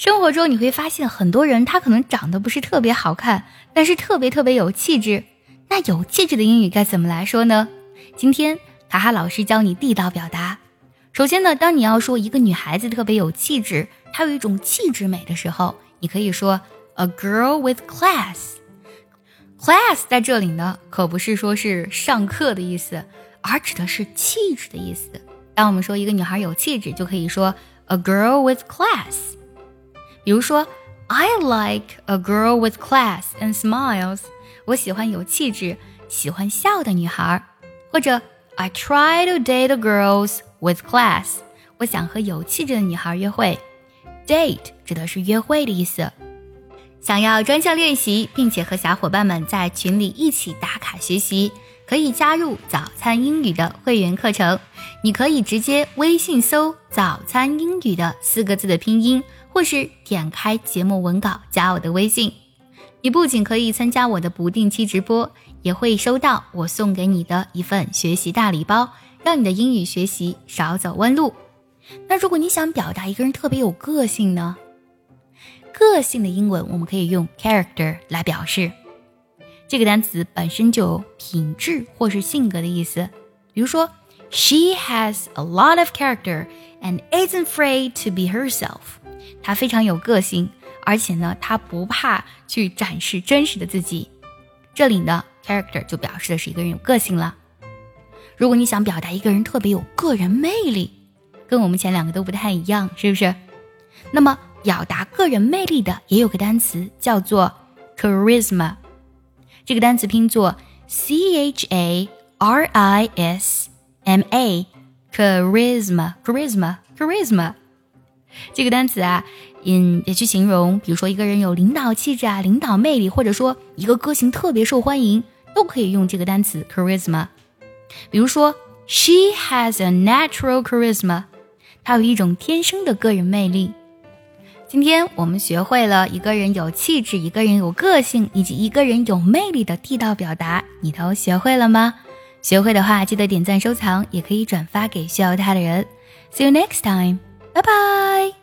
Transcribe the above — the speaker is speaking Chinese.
生活中你会发现，很多人他可能长得不是特别好看，但是特别特别有气质。那有气质的英语该怎么来说呢？今天卡哈老师教你地道表达。首先呢，当你要说一个女孩子特别有气质，她有一种气质美的时候，你可以说 a girl with class。class 在这里呢，可不是说是上课的意思，而指的是气质的意思。当我们说一个女孩有气质，就可以说 a girl with class。比如说，I like a girl with class and smiles。我喜欢有气质、喜欢笑的女孩。或者，I try to date girls with class。我想和有气质的女孩约会。Date 指的是约会的意思。想要专项练习，并且和小伙伴们在群里一起打卡学习，可以加入早餐英语的会员课程。你可以直接微信搜“早餐英语”的四个字的拼音。或是点开节目文稿加我的微信，你不仅可以参加我的不定期直播，也会收到我送给你的一份学习大礼包，让你的英语学习少走弯路。那如果你想表达一个人特别有个性呢？个性的英文我们可以用 character 来表示，这个单词本身就有品质或是性格的意思。比如说，She has a lot of character and isn't afraid to be herself。她非常有个性，而且呢，她不怕去展示真实的自己。这里呢，character 就表示的是一个人有个性了。如果你想表达一个人特别有个人魅力，跟我们前两个都不太一样，是不是？那么表达个人魅力的也有个单词叫做 charisma，这个单词拼作 c h a r i s m a，charisma，charisma，charisma。这个单词啊，嗯，也去形容，比如说一个人有领导气质啊，领导魅力，或者说一个歌星特别受欢迎，都可以用这个单词 charisma。比如说，She has a natural charisma，她有一种天生的个人魅力。今天我们学会了一个人有气质，一个人有个性，以及一个人有魅力的地道表达，你都学会了吗？学会的话，记得点赞收藏，也可以转发给需要它的人。See you next time. 拜拜